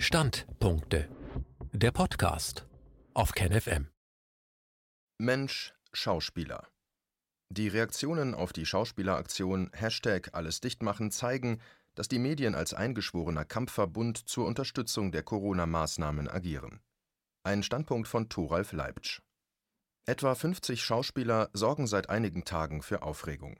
Standpunkte. Der Podcast auf KenFM. Mensch, Schauspieler. Die Reaktionen auf die Schauspieleraktion Hashtag alles dichtmachen zeigen, dass die Medien als eingeschworener Kampfverbund zur Unterstützung der Corona-Maßnahmen agieren. Ein Standpunkt von Thoralf Leibtsch. Etwa 50 Schauspieler sorgen seit einigen Tagen für Aufregung.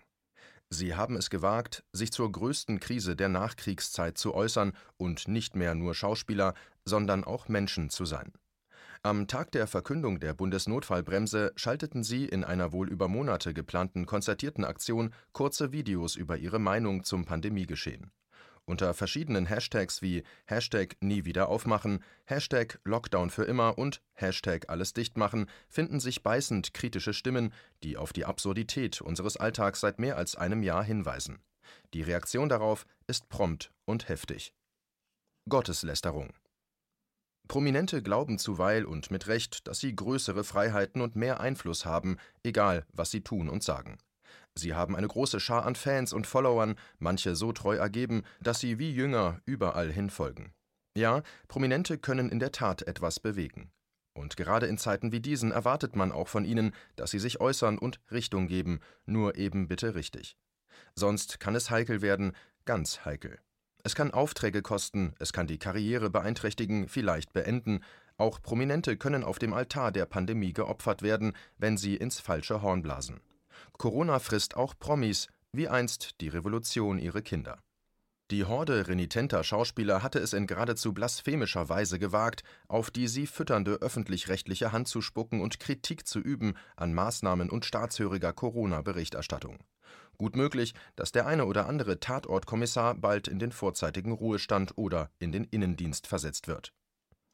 Sie haben es gewagt, sich zur größten Krise der Nachkriegszeit zu äußern und nicht mehr nur Schauspieler, sondern auch Menschen zu sein. Am Tag der Verkündung der Bundesnotfallbremse schalteten sie in einer wohl über Monate geplanten konzertierten Aktion kurze Videos über ihre Meinung zum Pandemiegeschehen. Unter verschiedenen Hashtags wie Hashtag nie wieder aufmachen, Hashtag Lockdown für immer und Hashtag alles dicht machen finden sich beißend kritische Stimmen, die auf die Absurdität unseres Alltags seit mehr als einem Jahr hinweisen. Die Reaktion darauf ist prompt und heftig. Gotteslästerung Prominente glauben zuweilen und mit Recht, dass sie größere Freiheiten und mehr Einfluss haben, egal was sie tun und sagen. Sie haben eine große Schar an Fans und Followern, manche so treu ergeben, dass sie wie Jünger überall hin folgen. Ja, Prominente können in der Tat etwas bewegen. Und gerade in Zeiten wie diesen erwartet man auch von ihnen, dass sie sich äußern und Richtung geben, nur eben bitte richtig. Sonst kann es heikel werden, ganz heikel. Es kann Aufträge kosten, es kann die Karriere beeinträchtigen, vielleicht beenden. Auch Prominente können auf dem Altar der Pandemie geopfert werden, wenn sie ins falsche Horn blasen. Corona frisst auch Promis, wie einst die Revolution ihre Kinder. Die Horde renitenter Schauspieler hatte es in geradezu blasphemischer Weise gewagt, auf die sie fütternde öffentlich-rechtliche Hand zu spucken und Kritik zu üben an Maßnahmen und staatshöriger Corona-Berichterstattung. Gut möglich, dass der eine oder andere Tatortkommissar bald in den vorzeitigen Ruhestand oder in den Innendienst versetzt wird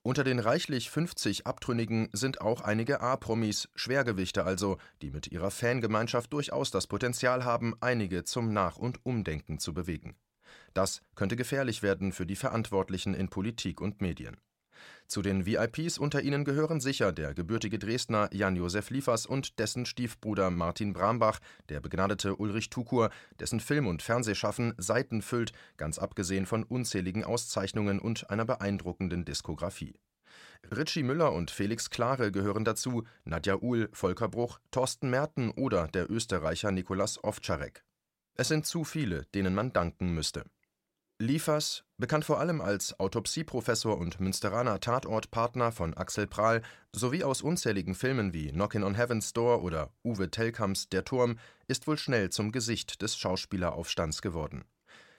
unter den reichlich 50 Abtrünnigen sind auch einige A-Promis, Schwergewichte also, die mit ihrer Fangemeinschaft durchaus das Potenzial haben, einige zum Nach- und Umdenken zu bewegen. Das könnte gefährlich werden für die Verantwortlichen in Politik und Medien zu den VIPs unter ihnen gehören sicher der gebürtige Dresdner Jan-Josef Liefers und dessen Stiefbruder Martin Brambach, der begnadete Ulrich Tukur, dessen Film und Fernsehschaffen Seiten füllt, ganz abgesehen von unzähligen Auszeichnungen und einer beeindruckenden Diskografie. Ritchie Müller und Felix Klare gehören dazu, Nadja Uhl, Volker Bruch, Thorsten Merten oder der Österreicher Nikolas Ovtcharek. Es sind zu viele, denen man danken müsste. Liefers, bekannt vor allem als Autopsieprofessor und Münsteraner Tatortpartner von Axel Prahl sowie aus unzähligen Filmen wie Knockin' on Heaven's Door oder Uwe Tellkamps Der Turm, ist wohl schnell zum Gesicht des Schauspieleraufstands geworden.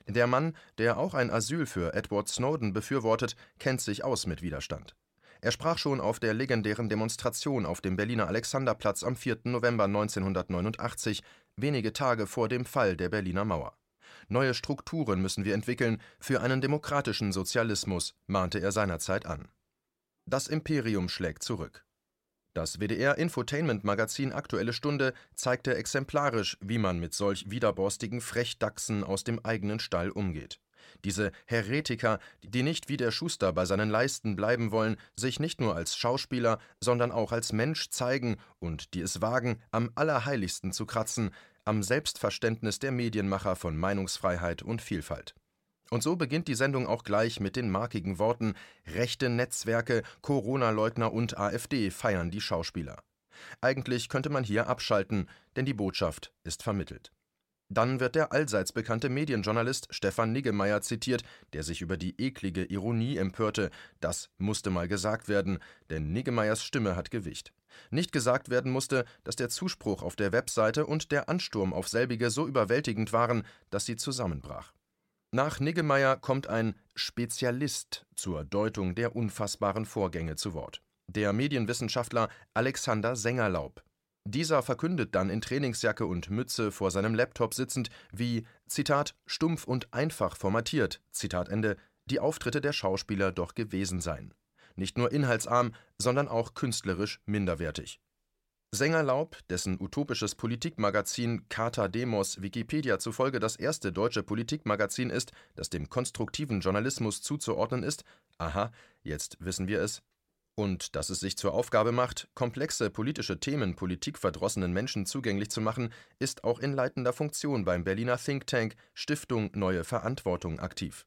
Der Mann, der auch ein Asyl für Edward Snowden befürwortet, kennt sich aus mit Widerstand. Er sprach schon auf der legendären Demonstration auf dem Berliner Alexanderplatz am 4. November 1989, wenige Tage vor dem Fall der Berliner Mauer. Neue Strukturen müssen wir entwickeln für einen demokratischen Sozialismus, mahnte er seinerzeit an. Das Imperium schlägt zurück. Das WDR-Infotainment-Magazin Aktuelle Stunde zeigte exemplarisch, wie man mit solch widerborstigen Frechdachsen aus dem eigenen Stall umgeht. Diese Heretiker, die nicht wie der Schuster bei seinen Leisten bleiben wollen, sich nicht nur als Schauspieler, sondern auch als Mensch zeigen und die es wagen, am Allerheiligsten zu kratzen, am Selbstverständnis der Medienmacher von Meinungsfreiheit und Vielfalt. Und so beginnt die Sendung auch gleich mit den markigen Worten Rechte Netzwerke, Corona-Leugner und AfD feiern die Schauspieler. Eigentlich könnte man hier abschalten, denn die Botschaft ist vermittelt. Dann wird der allseits bekannte Medienjournalist Stefan Niggemeier zitiert, der sich über die eklige Ironie empörte. Das musste mal gesagt werden, denn Niggemeiers Stimme hat Gewicht. Nicht gesagt werden musste, dass der Zuspruch auf der Webseite und der Ansturm auf selbige so überwältigend waren, dass sie zusammenbrach. Nach Niggemeier kommt ein Spezialist zur Deutung der unfassbaren Vorgänge zu Wort. Der Medienwissenschaftler Alexander Sengerlaub. Dieser verkündet dann in Trainingsjacke und Mütze vor seinem Laptop sitzend, wie, Zitat, stumpf und einfach formatiert, Zitat Ende, die Auftritte der Schauspieler doch gewesen seien nicht nur inhaltsarm, sondern auch künstlerisch minderwertig. Sängerlaub, dessen utopisches Politikmagazin Carta Demos Wikipedia zufolge das erste deutsche Politikmagazin ist, das dem konstruktiven Journalismus zuzuordnen ist, aha, jetzt wissen wir es, und dass es sich zur Aufgabe macht, komplexe politische Themen politikverdrossenen Menschen zugänglich zu machen, ist auch in leitender Funktion beim Berliner Think Tank Stiftung Neue Verantwortung aktiv.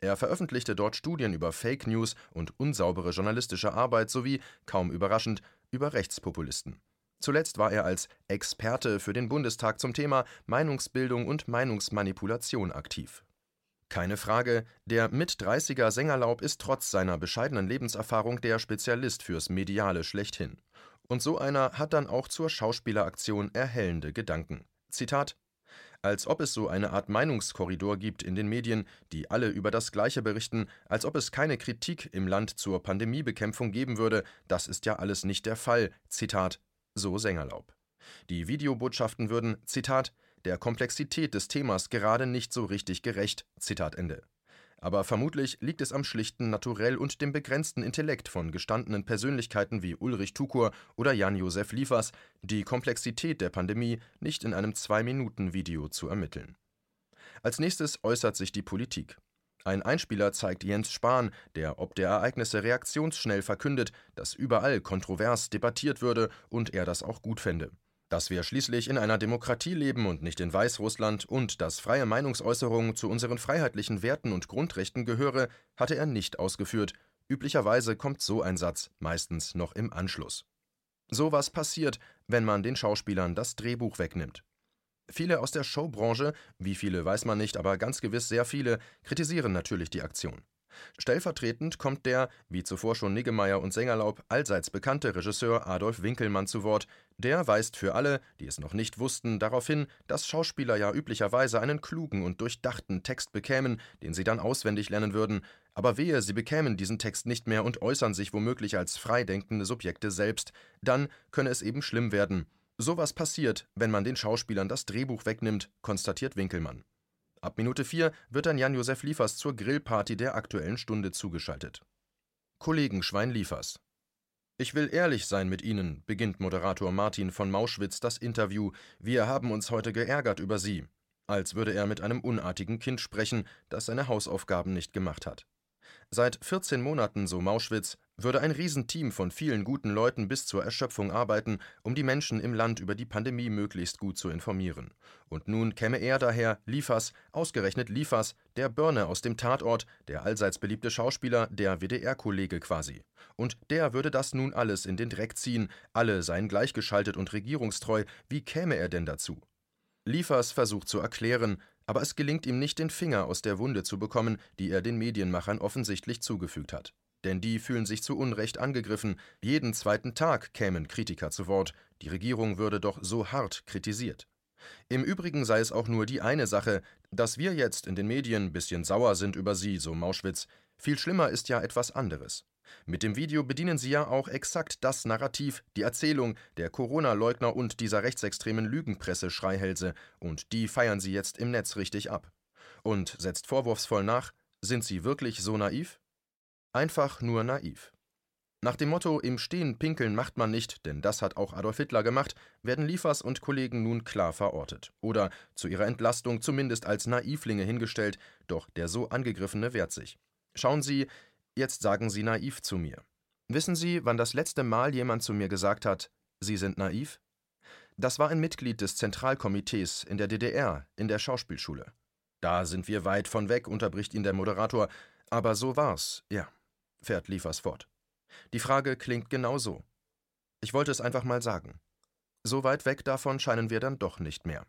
Er veröffentlichte dort Studien über Fake News und unsaubere journalistische Arbeit sowie, kaum überraschend, über Rechtspopulisten. Zuletzt war er als Experte für den Bundestag zum Thema Meinungsbildung und Meinungsmanipulation aktiv. Keine Frage, der Mit-30er Sängerlaub ist trotz seiner bescheidenen Lebenserfahrung der Spezialist fürs Mediale schlechthin. Und so einer hat dann auch zur Schauspieleraktion erhellende Gedanken. Zitat als ob es so eine Art Meinungskorridor gibt in den Medien, die alle über das Gleiche berichten, als ob es keine Kritik im Land zur Pandemiebekämpfung geben würde, das ist ja alles nicht der Fall. Zitat, so Sängerlaub. Die Videobotschaften würden, Zitat, der Komplexität des Themas gerade nicht so richtig gerecht. Zitat Ende. Aber vermutlich liegt es am schlichten Naturell und dem begrenzten Intellekt von gestandenen Persönlichkeiten wie Ulrich Tukur oder Jan-Josef Liefers, die Komplexität der Pandemie nicht in einem Zwei-Minuten-Video zu ermitteln. Als nächstes äußert sich die Politik. Ein Einspieler zeigt Jens Spahn, der ob der Ereignisse reaktionsschnell verkündet, dass überall kontrovers debattiert würde und er das auch gut fände. Dass wir schließlich in einer Demokratie leben und nicht in Weißrussland und dass freie Meinungsäußerung zu unseren freiheitlichen Werten und Grundrechten gehöre, hatte er nicht ausgeführt. Üblicherweise kommt so ein Satz meistens noch im Anschluss. So was passiert, wenn man den Schauspielern das Drehbuch wegnimmt. Viele aus der Showbranche, wie viele weiß man nicht, aber ganz gewiss sehr viele, kritisieren natürlich die Aktion. Stellvertretend kommt der, wie zuvor schon Niggemeier und Sängerlaub, allseits bekannte Regisseur Adolf Winkelmann zu Wort. Der weist für alle, die es noch nicht wussten, darauf hin, dass Schauspieler ja üblicherweise einen klugen und durchdachten Text bekämen, den sie dann auswendig lernen würden. Aber wehe, sie bekämen diesen Text nicht mehr und äußern sich womöglich als freidenkende Subjekte selbst. Dann könne es eben schlimm werden. Sowas passiert, wenn man den Schauspielern das Drehbuch wegnimmt, konstatiert Winkelmann. Ab Minute 4 wird dann Jan-Josef Liefers zur Grillparty der Aktuellen Stunde zugeschaltet. Kollegenschwein Liefers. Ich will ehrlich sein mit Ihnen, beginnt Moderator Martin von Mauschwitz das Interview. Wir haben uns heute geärgert über Sie. Als würde er mit einem unartigen Kind sprechen, das seine Hausaufgaben nicht gemacht hat. Seit 14 Monaten, so Mauschwitz, würde ein Riesenteam von vielen guten Leuten bis zur Erschöpfung arbeiten, um die Menschen im Land über die Pandemie möglichst gut zu informieren. Und nun käme er daher, Liefers, ausgerechnet Liefers, der Börne aus dem Tatort, der allseits beliebte Schauspieler, der WDR-Kollege quasi. Und der würde das nun alles in den Dreck ziehen, alle seien gleichgeschaltet und regierungstreu, wie käme er denn dazu? Liefers versucht zu erklären, aber es gelingt ihm nicht, den Finger aus der Wunde zu bekommen, die er den Medienmachern offensichtlich zugefügt hat. Denn die fühlen sich zu Unrecht angegriffen, jeden zweiten Tag kämen Kritiker zu Wort, die Regierung würde doch so hart kritisiert. Im Übrigen sei es auch nur die eine Sache, dass wir jetzt in den Medien bisschen sauer sind über sie, so Mauschwitz. Viel schlimmer ist ja etwas anderes. Mit dem Video bedienen sie ja auch exakt das Narrativ, die Erzählung der Corona-Leugner und dieser rechtsextremen Lügenpresse-Schreihälse, und die feiern sie jetzt im Netz richtig ab. Und setzt vorwurfsvoll nach: Sind sie wirklich so naiv? Einfach nur naiv. Nach dem Motto Im Stehen pinkeln macht man nicht, denn das hat auch Adolf Hitler gemacht, werden Liefers und Kollegen nun klar verortet. Oder zu ihrer Entlastung zumindest als Naivlinge hingestellt, doch der so angegriffene wehrt sich. Schauen Sie, Jetzt sagen Sie naiv zu mir. Wissen Sie, wann das letzte Mal jemand zu mir gesagt hat, Sie sind naiv? Das war ein Mitglied des Zentralkomitees in der DDR, in der Schauspielschule. Da sind wir weit von weg, unterbricht ihn der Moderator. Aber so war's, ja, fährt Liefers fort. Die Frage klingt genau so. Ich wollte es einfach mal sagen. So weit weg davon scheinen wir dann doch nicht mehr.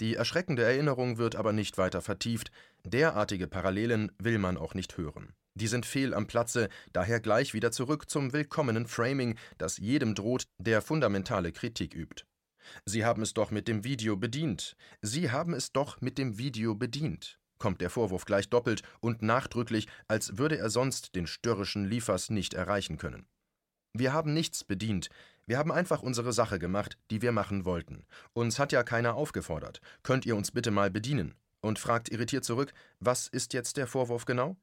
Die erschreckende Erinnerung wird aber nicht weiter vertieft, derartige Parallelen will man auch nicht hören. Die sind fehl am Platze, daher gleich wieder zurück zum willkommenen Framing, das jedem droht, der fundamentale Kritik übt. Sie haben es doch mit dem Video bedient. Sie haben es doch mit dem Video bedient. Kommt der Vorwurf gleich doppelt und nachdrücklich, als würde er sonst den störrischen Liefers nicht erreichen können. Wir haben nichts bedient. Wir haben einfach unsere Sache gemacht, die wir machen wollten. Uns hat ja keiner aufgefordert. Könnt ihr uns bitte mal bedienen? Und fragt irritiert zurück, was ist jetzt der Vorwurf genau?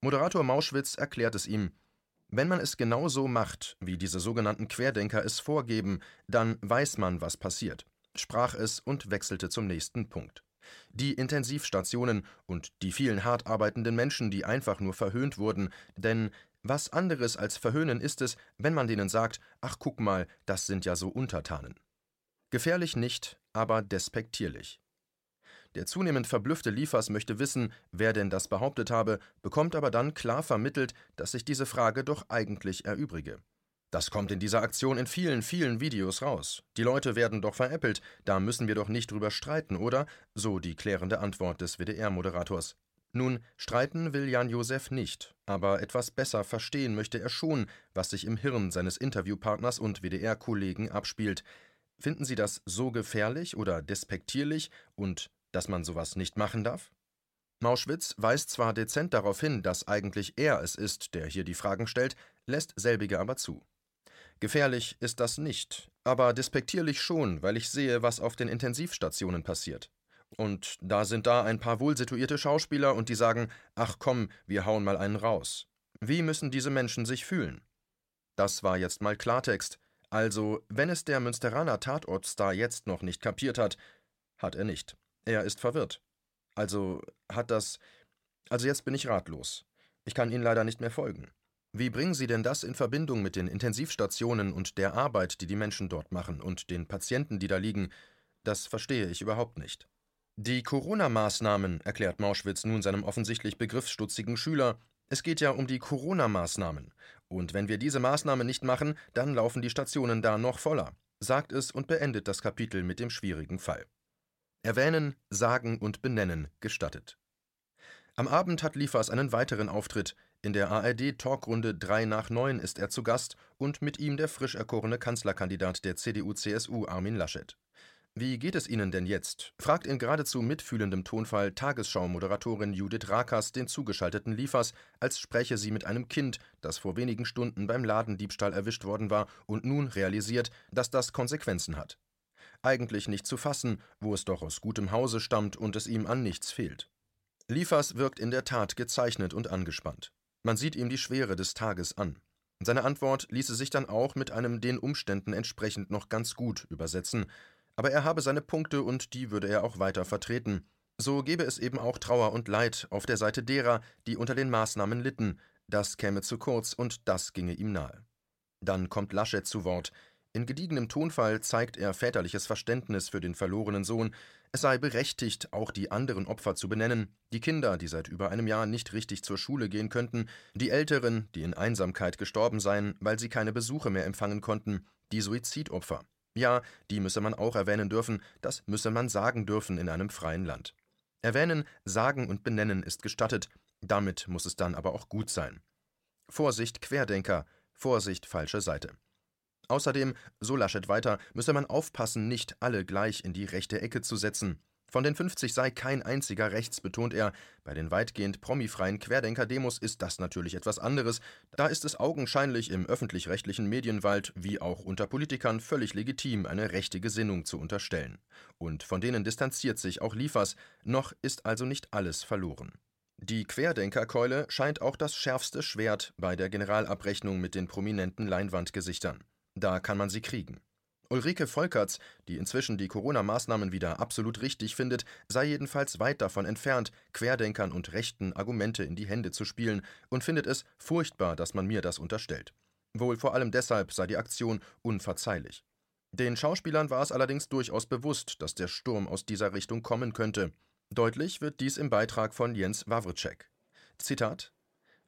Moderator Mauschwitz erklärt es ihm. Wenn man es genau so macht, wie diese sogenannten Querdenker es vorgeben, dann weiß man, was passiert, sprach es und wechselte zum nächsten Punkt. Die Intensivstationen und die vielen hart arbeitenden Menschen, die einfach nur verhöhnt wurden, denn was anderes als verhöhnen ist es, wenn man denen sagt, ach guck mal, das sind ja so Untertanen. Gefährlich nicht, aber despektierlich. Der zunehmend verblüffte Liefers möchte wissen, wer denn das behauptet habe, bekommt aber dann klar vermittelt, dass sich diese Frage doch eigentlich erübrige. Das kommt in dieser Aktion in vielen, vielen Videos raus. Die Leute werden doch veräppelt, da müssen wir doch nicht drüber streiten, oder? So die klärende Antwort des WDR-Moderators. Nun, streiten will Jan Josef nicht, aber etwas besser verstehen möchte er schon, was sich im Hirn seines Interviewpartners und WDR-Kollegen abspielt. Finden Sie das so gefährlich oder despektierlich und dass man sowas nicht machen darf? Mauschwitz weist zwar dezent darauf hin, dass eigentlich er es ist, der hier die Fragen stellt, lässt selbige aber zu. Gefährlich ist das nicht, aber despektierlich schon, weil ich sehe, was auf den Intensivstationen passiert. Und da sind da ein paar wohlsituierte Schauspieler und die sagen, ach komm, wir hauen mal einen raus. Wie müssen diese Menschen sich fühlen? Das war jetzt mal Klartext. Also, wenn es der Münsteraner Tatortstar jetzt noch nicht kapiert hat, hat er nicht. Er ist verwirrt. Also hat das. Also jetzt bin ich ratlos. Ich kann Ihnen leider nicht mehr folgen. Wie bringen Sie denn das in Verbindung mit den Intensivstationen und der Arbeit, die die Menschen dort machen und den Patienten, die da liegen? Das verstehe ich überhaupt nicht. Die Corona-Maßnahmen, erklärt Mauschwitz nun seinem offensichtlich begriffsstutzigen Schüler, es geht ja um die Corona-Maßnahmen. Und wenn wir diese Maßnahmen nicht machen, dann laufen die Stationen da noch voller, sagt es und beendet das Kapitel mit dem schwierigen Fall. Erwähnen, sagen und benennen gestattet. Am Abend hat Liefers einen weiteren Auftritt. In der ARD-Talkrunde 3 nach 9 ist er zu Gast und mit ihm der frisch erkorene Kanzlerkandidat der CDU-CSU Armin Laschet. Wie geht es Ihnen denn jetzt? fragt in geradezu mitfühlendem Tonfall Tagesschau-Moderatorin Judith Rakas den zugeschalteten Liefers, als spräche sie mit einem Kind, das vor wenigen Stunden beim Ladendiebstahl erwischt worden war und nun realisiert, dass das Konsequenzen hat. Eigentlich nicht zu fassen, wo es doch aus gutem Hause stammt und es ihm an nichts fehlt. Liefers wirkt in der Tat gezeichnet und angespannt. Man sieht ihm die Schwere des Tages an. Seine Antwort ließe sich dann auch mit einem den Umständen entsprechend noch ganz gut übersetzen, aber er habe seine Punkte und die würde er auch weiter vertreten. So gebe es eben auch Trauer und Leid auf der Seite derer, die unter den Maßnahmen litten, das käme zu kurz und das ginge ihm nahe. Dann kommt Laschet zu Wort. In gediegenem Tonfall zeigt er väterliches Verständnis für den verlorenen Sohn, es sei berechtigt, auch die anderen Opfer zu benennen, die Kinder, die seit über einem Jahr nicht richtig zur Schule gehen könnten, die Älteren, die in Einsamkeit gestorben seien, weil sie keine Besuche mehr empfangen konnten, die Suizidopfer. Ja, die müsse man auch erwähnen dürfen, das müsse man sagen dürfen in einem freien Land. Erwähnen, sagen und benennen ist gestattet, damit muss es dann aber auch gut sein. Vorsicht Querdenker, Vorsicht falsche Seite. Außerdem, so Laschet weiter, müsse man aufpassen, nicht alle gleich in die rechte Ecke zu setzen. Von den 50 sei kein einziger rechts, betont er. Bei den weitgehend promifreien Querdenker-Demos ist das natürlich etwas anderes. Da ist es augenscheinlich im öffentlich-rechtlichen Medienwald wie auch unter Politikern völlig legitim, eine rechte Gesinnung zu unterstellen. Und von denen distanziert sich auch Liefers. Noch ist also nicht alles verloren. Die Querdenkerkeule scheint auch das schärfste Schwert bei der Generalabrechnung mit den prominenten Leinwandgesichtern. Da kann man sie kriegen. Ulrike Volkerts, die inzwischen die Corona-Maßnahmen wieder absolut richtig findet, sei jedenfalls weit davon entfernt, Querdenkern und Rechten Argumente in die Hände zu spielen und findet es furchtbar, dass man mir das unterstellt. Wohl vor allem deshalb sei die Aktion unverzeihlich. Den Schauspielern war es allerdings durchaus bewusst, dass der Sturm aus dieser Richtung kommen könnte. Deutlich wird dies im Beitrag von Jens Wawritschek. Zitat: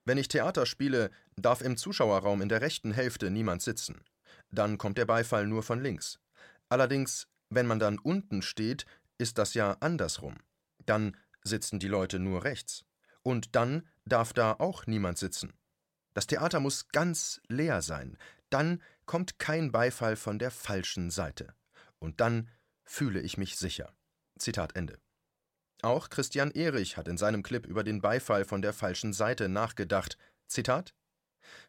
Wenn ich Theater spiele, darf im Zuschauerraum in der rechten Hälfte niemand sitzen dann kommt der Beifall nur von links. Allerdings, wenn man dann unten steht, ist das ja andersrum. Dann sitzen die Leute nur rechts. Und dann darf da auch niemand sitzen. Das Theater muss ganz leer sein. Dann kommt kein Beifall von der falschen Seite. Und dann fühle ich mich sicher. Zitat Ende. Auch Christian Erich hat in seinem Clip über den Beifall von der falschen Seite nachgedacht. Zitat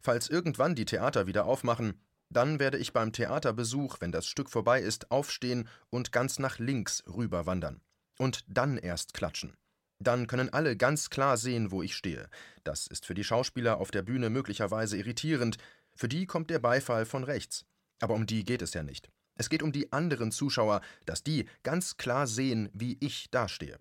Falls irgendwann die Theater wieder aufmachen, dann werde ich beim Theaterbesuch, wenn das Stück vorbei ist, aufstehen und ganz nach links rüberwandern. Und dann erst klatschen. Dann können alle ganz klar sehen, wo ich stehe. Das ist für die Schauspieler auf der Bühne möglicherweise irritierend. Für die kommt der Beifall von rechts. Aber um die geht es ja nicht. Es geht um die anderen Zuschauer, dass die ganz klar sehen, wie ich dastehe.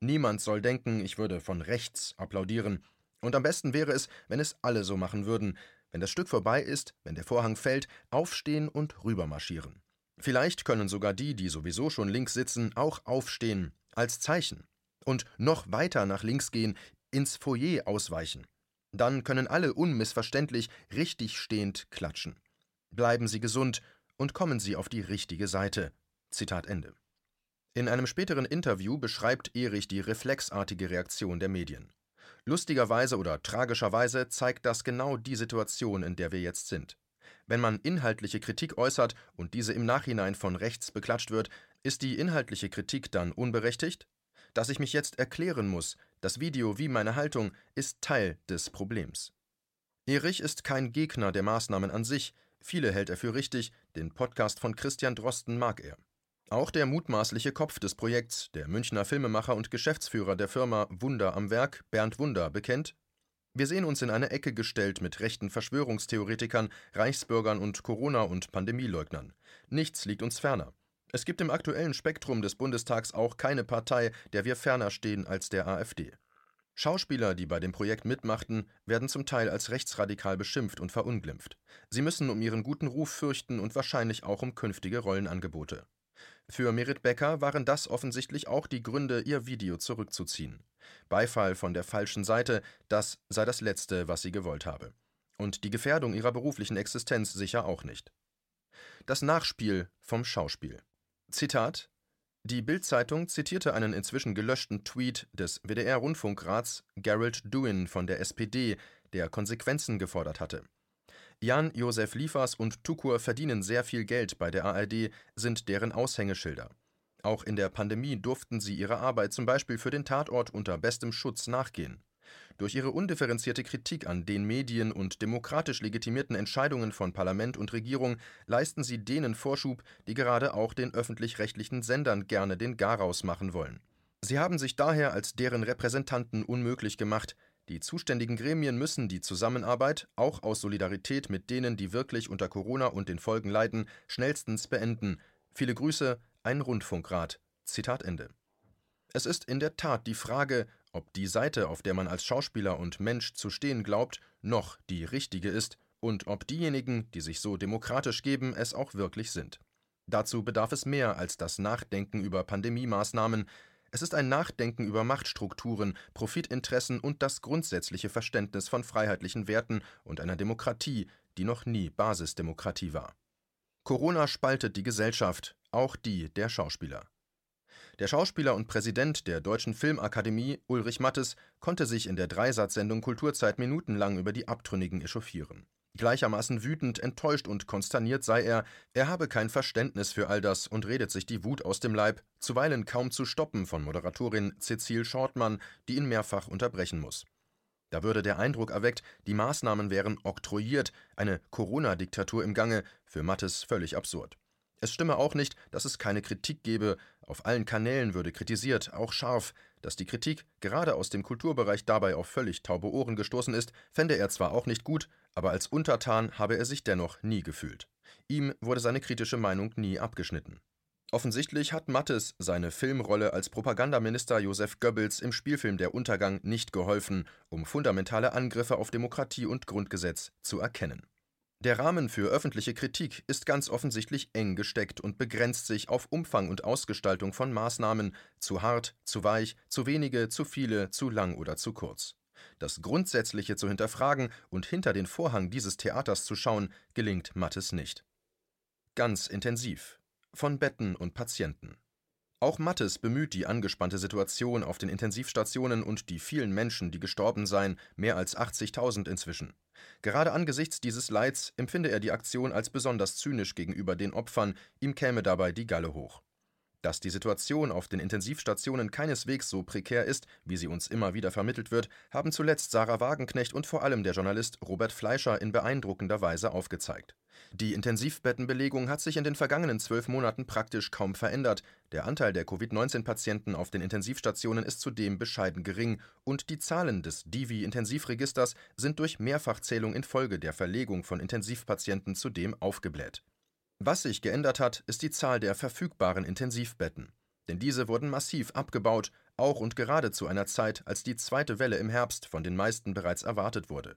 Niemand soll denken, ich würde von rechts applaudieren. Und am besten wäre es, wenn es alle so machen würden, wenn das Stück vorbei ist, wenn der Vorhang fällt, aufstehen und rübermarschieren. Vielleicht können sogar die, die sowieso schon links sitzen, auch aufstehen, Als Zeichen. Und noch weiter nach links gehen, ins Foyer ausweichen. Dann können alle unmissverständlich richtig stehend klatschen. Bleiben Sie gesund und kommen Sie auf die richtige Seite. Zitat Ende. In einem späteren Interview beschreibt Erich die reflexartige Reaktion der Medien. Lustigerweise oder tragischerweise zeigt das genau die Situation, in der wir jetzt sind. Wenn man inhaltliche Kritik äußert und diese im Nachhinein von rechts beklatscht wird, ist die inhaltliche Kritik dann unberechtigt? Dass ich mich jetzt erklären muss, das Video wie meine Haltung, ist Teil des Problems. Erich ist kein Gegner der Maßnahmen an sich, viele hält er für richtig, den Podcast von Christian Drosten mag er. Auch der mutmaßliche Kopf des Projekts, der Münchner Filmemacher und Geschäftsführer der Firma Wunder am Werk, Bernd Wunder, bekennt, wir sehen uns in eine Ecke gestellt mit rechten Verschwörungstheoretikern, Reichsbürgern und Corona- und Pandemieleugnern. Nichts liegt uns ferner. Es gibt im aktuellen Spektrum des Bundestags auch keine Partei, der wir ferner stehen als der AfD. Schauspieler, die bei dem Projekt mitmachten, werden zum Teil als rechtsradikal beschimpft und verunglimpft. Sie müssen um ihren guten Ruf fürchten und wahrscheinlich auch um künftige Rollenangebote. Für Merit Becker waren das offensichtlich auch die Gründe, ihr Video zurückzuziehen. Beifall von der falschen Seite, das sei das Letzte, was sie gewollt habe. Und die Gefährdung ihrer beruflichen Existenz sicher auch nicht. Das Nachspiel vom Schauspiel. Zitat Die Bild-Zeitung zitierte einen inzwischen gelöschten Tweet des WDR-Rundfunkrats Gerald Duin von der SPD, der Konsequenzen gefordert hatte. Jan Josef Liefers und Tukur verdienen sehr viel Geld bei der ARD, sind deren Aushängeschilder. Auch in der Pandemie durften sie ihrer Arbeit zum Beispiel für den Tatort unter bestem Schutz nachgehen. Durch ihre undifferenzierte Kritik an den Medien und demokratisch legitimierten Entscheidungen von Parlament und Regierung leisten sie denen Vorschub, die gerade auch den öffentlich-rechtlichen Sendern gerne den Garaus machen wollen. Sie haben sich daher als deren Repräsentanten unmöglich gemacht, die zuständigen Gremien müssen die Zusammenarbeit, auch aus Solidarität mit denen, die wirklich unter Corona und den Folgen leiden, schnellstens beenden. Viele Grüße, ein Rundfunkrat. Zitat Ende. Es ist in der Tat die Frage, ob die Seite, auf der man als Schauspieler und Mensch zu stehen glaubt, noch die richtige ist und ob diejenigen, die sich so demokratisch geben, es auch wirklich sind. Dazu bedarf es mehr als das Nachdenken über Pandemiemaßnahmen, es ist ein Nachdenken über Machtstrukturen, Profitinteressen und das grundsätzliche Verständnis von freiheitlichen Werten und einer Demokratie, die noch nie Basisdemokratie war. Corona spaltet die Gesellschaft, auch die der Schauspieler. Der Schauspieler und Präsident der Deutschen Filmakademie, Ulrich Mattes, konnte sich in der Dreisatzsendung Kulturzeit minutenlang über die Abtrünnigen echauffieren. Gleichermaßen wütend, enttäuscht und konsterniert sei er, er habe kein Verständnis für all das und redet sich die Wut aus dem Leib, zuweilen kaum zu stoppen von Moderatorin Cecile Shortmann, die ihn mehrfach unterbrechen muss. Da würde der Eindruck erweckt, die Maßnahmen wären oktroyiert, eine Corona-Diktatur im Gange, für Mattes völlig absurd. Es stimme auch nicht, dass es keine Kritik gebe, auf allen Kanälen würde kritisiert, auch scharf, dass die Kritik gerade aus dem Kulturbereich dabei auf völlig taube Ohren gestoßen ist, fände er zwar auch nicht gut, aber als Untertan habe er sich dennoch nie gefühlt. Ihm wurde seine kritische Meinung nie abgeschnitten. Offensichtlich hat Mattes seine Filmrolle als Propagandaminister Josef Goebbels im Spielfilm Der Untergang nicht geholfen, um fundamentale Angriffe auf Demokratie und Grundgesetz zu erkennen. Der Rahmen für öffentliche Kritik ist ganz offensichtlich eng gesteckt und begrenzt sich auf Umfang und Ausgestaltung von Maßnahmen, zu hart, zu weich, zu wenige, zu viele, zu lang oder zu kurz. Das Grundsätzliche zu hinterfragen und hinter den Vorhang dieses Theaters zu schauen, gelingt Mattes nicht. Ganz intensiv. Von Betten und Patienten. Auch Mattes bemüht die angespannte Situation auf den Intensivstationen und die vielen Menschen, die gestorben seien, mehr als 80.000 inzwischen. Gerade angesichts dieses Leids empfinde er die Aktion als besonders zynisch gegenüber den Opfern, ihm käme dabei die Galle hoch. Dass die Situation auf den Intensivstationen keineswegs so prekär ist, wie sie uns immer wieder vermittelt wird, haben zuletzt Sarah Wagenknecht und vor allem der Journalist Robert Fleischer in beeindruckender Weise aufgezeigt. Die Intensivbettenbelegung hat sich in den vergangenen zwölf Monaten praktisch kaum verändert, der Anteil der Covid-19-Patienten auf den Intensivstationen ist zudem bescheiden gering und die Zahlen des Divi-Intensivregisters sind durch Mehrfachzählung infolge der Verlegung von Intensivpatienten zudem aufgebläht. Was sich geändert hat, ist die Zahl der verfügbaren Intensivbetten. Denn diese wurden massiv abgebaut, auch und gerade zu einer Zeit, als die zweite Welle im Herbst von den meisten bereits erwartet wurde.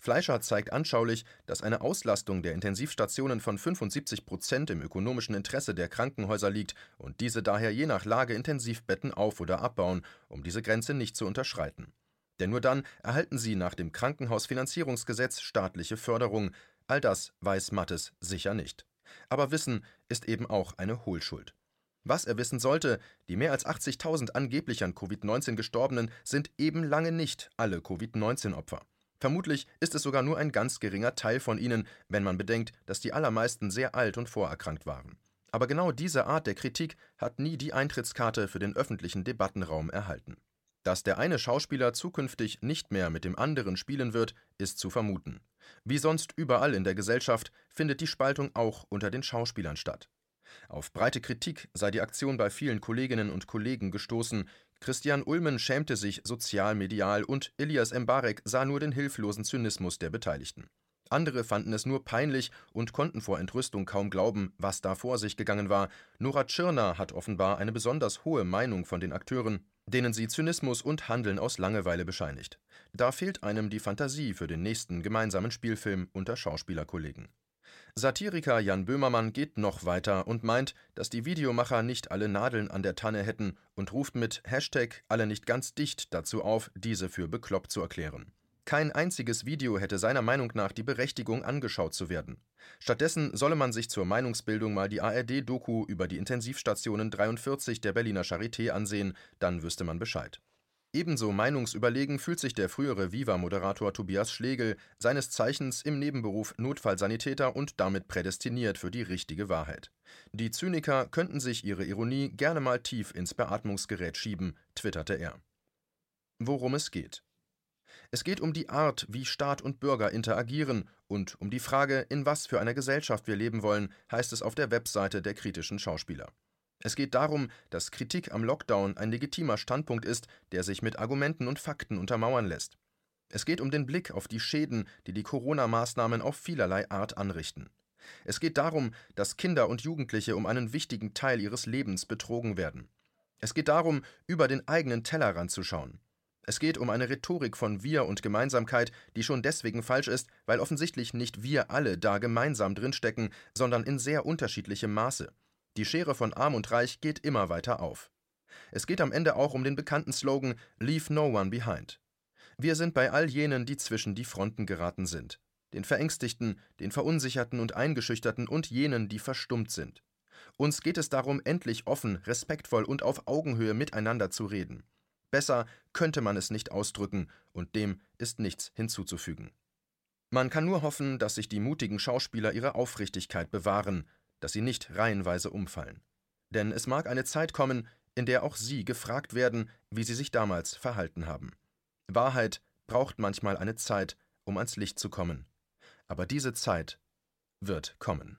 Fleischer zeigt anschaulich, dass eine Auslastung der Intensivstationen von 75 Prozent im ökonomischen Interesse der Krankenhäuser liegt und diese daher je nach Lage Intensivbetten auf- oder abbauen, um diese Grenze nicht zu unterschreiten. Denn nur dann erhalten sie nach dem Krankenhausfinanzierungsgesetz staatliche Förderung. All das weiß Mattes sicher nicht. Aber Wissen ist eben auch eine Hohlschuld. Was er wissen sollte, die mehr als 80.000 angeblich an Covid-19 Gestorbenen sind eben lange nicht alle Covid-19-Opfer. Vermutlich ist es sogar nur ein ganz geringer Teil von ihnen, wenn man bedenkt, dass die allermeisten sehr alt und vorerkrankt waren. Aber genau diese Art der Kritik hat nie die Eintrittskarte für den öffentlichen Debattenraum erhalten. Dass der eine Schauspieler zukünftig nicht mehr mit dem anderen spielen wird, ist zu vermuten. Wie sonst überall in der Gesellschaft findet die Spaltung auch unter den Schauspielern statt. Auf breite Kritik sei die Aktion bei vielen Kolleginnen und Kollegen gestoßen, Christian Ulmen schämte sich sozial-medial und Elias Mbarek sah nur den hilflosen Zynismus der Beteiligten. Andere fanden es nur peinlich und konnten vor Entrüstung kaum glauben, was da vor sich gegangen war. Nora Tschirner hat offenbar eine besonders hohe Meinung von den Akteuren, denen sie Zynismus und Handeln aus Langeweile bescheinigt. Da fehlt einem die Fantasie für den nächsten gemeinsamen Spielfilm unter Schauspielerkollegen. Satiriker Jan Böhmermann geht noch weiter und meint, dass die Videomacher nicht alle Nadeln an der Tanne hätten und ruft mit Hashtag alle nicht ganz dicht dazu auf, diese für bekloppt zu erklären. Kein einziges Video hätte seiner Meinung nach die Berechtigung, angeschaut zu werden. Stattdessen solle man sich zur Meinungsbildung mal die ARD-Doku über die Intensivstationen 43 der Berliner Charité ansehen, dann wüsste man Bescheid. Ebenso meinungsüberlegen fühlt sich der frühere Viva-Moderator Tobias Schlegel, seines Zeichens im Nebenberuf Notfallsanitäter und damit prädestiniert für die richtige Wahrheit. Die Zyniker könnten sich ihre Ironie gerne mal tief ins Beatmungsgerät schieben, twitterte er. Worum es geht. Es geht um die Art, wie Staat und Bürger interagieren und um die Frage, in was für einer Gesellschaft wir leben wollen, heißt es auf der Webseite der kritischen Schauspieler. Es geht darum, dass Kritik am Lockdown ein legitimer Standpunkt ist, der sich mit Argumenten und Fakten untermauern lässt. Es geht um den Blick auf die Schäden, die die Corona-Maßnahmen auf vielerlei Art anrichten. Es geht darum, dass Kinder und Jugendliche um einen wichtigen Teil ihres Lebens betrogen werden. Es geht darum, über den eigenen Tellerrand zu schauen. Es geht um eine Rhetorik von Wir und Gemeinsamkeit, die schon deswegen falsch ist, weil offensichtlich nicht wir alle da gemeinsam drinstecken, sondern in sehr unterschiedlichem Maße. Die Schere von Arm und Reich geht immer weiter auf. Es geht am Ende auch um den bekannten Slogan Leave no one behind. Wir sind bei all jenen, die zwischen die Fronten geraten sind. Den Verängstigten, den Verunsicherten und Eingeschüchterten und jenen, die verstummt sind. Uns geht es darum, endlich offen, respektvoll und auf Augenhöhe miteinander zu reden. Besser könnte man es nicht ausdrücken, und dem ist nichts hinzuzufügen. Man kann nur hoffen, dass sich die mutigen Schauspieler ihre Aufrichtigkeit bewahren dass sie nicht reihenweise umfallen. Denn es mag eine Zeit kommen, in der auch sie gefragt werden, wie sie sich damals verhalten haben. Wahrheit braucht manchmal eine Zeit, um ans Licht zu kommen. Aber diese Zeit wird kommen.